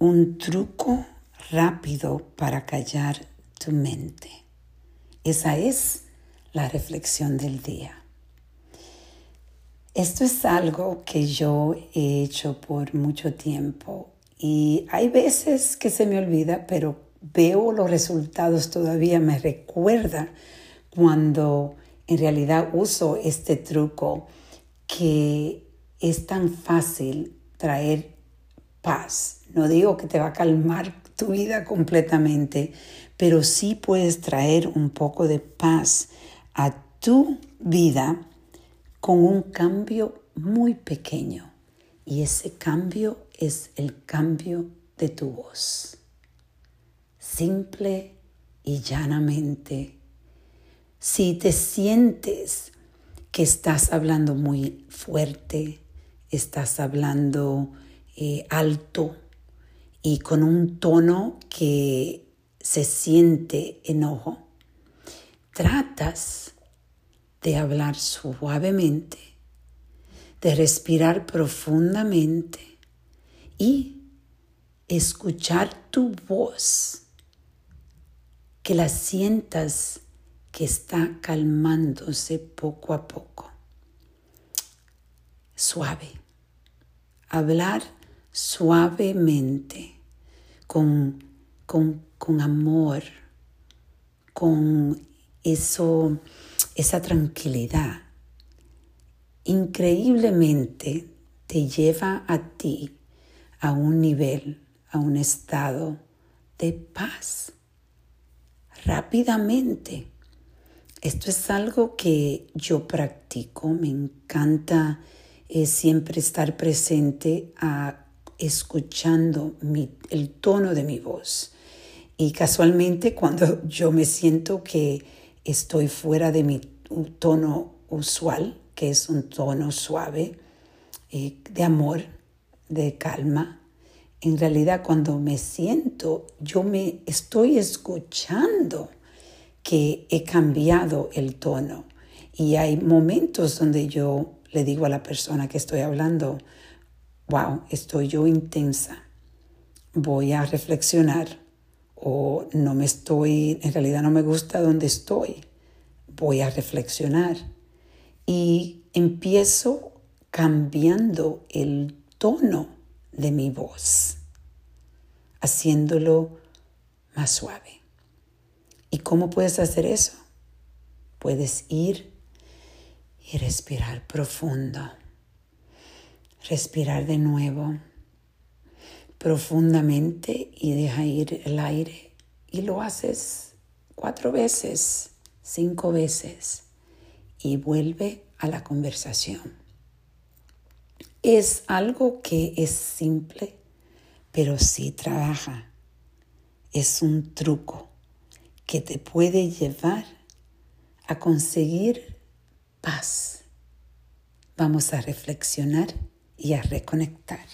un truco rápido para callar tu mente. Esa es la reflexión del día. Esto es algo que yo he hecho por mucho tiempo y hay veces que se me olvida, pero veo los resultados todavía, me recuerda cuando en realidad uso este truco que es tan fácil traer paz. No digo que te va a calmar tu vida completamente, pero sí puedes traer un poco de paz a tu vida con un cambio muy pequeño. Y ese cambio es el cambio de tu voz. Simple y llanamente si te sientes que estás hablando muy fuerte, estás hablando eh, alto y con un tono que se siente enojo, tratas de hablar suavemente, de respirar profundamente y escuchar tu voz, que la sientas que está calmándose poco a poco. Suave. Hablar suavemente, con, con, con amor, con eso, esa tranquilidad. Increíblemente te lleva a ti a un nivel, a un estado de paz. Rápidamente esto es algo que yo practico, me encanta eh, siempre estar presente a, escuchando el tono de mi voz. Y casualmente cuando yo me siento que estoy fuera de mi tono usual, que es un tono suave, eh, de amor, de calma, en realidad cuando me siento, yo me estoy escuchando que he cambiado el tono y hay momentos donde yo le digo a la persona que estoy hablando, wow, estoy yo intensa, voy a reflexionar o no me estoy, en realidad no me gusta donde estoy, voy a reflexionar y empiezo cambiando el tono de mi voz, haciéndolo más suave. ¿Y cómo puedes hacer eso? Puedes ir y respirar profundo. Respirar de nuevo profundamente y deja ir el aire. Y lo haces cuatro veces, cinco veces y vuelve a la conversación. Es algo que es simple, pero sí trabaja. Es un truco que te puede llevar a conseguir paz. Vamos a reflexionar y a reconectar.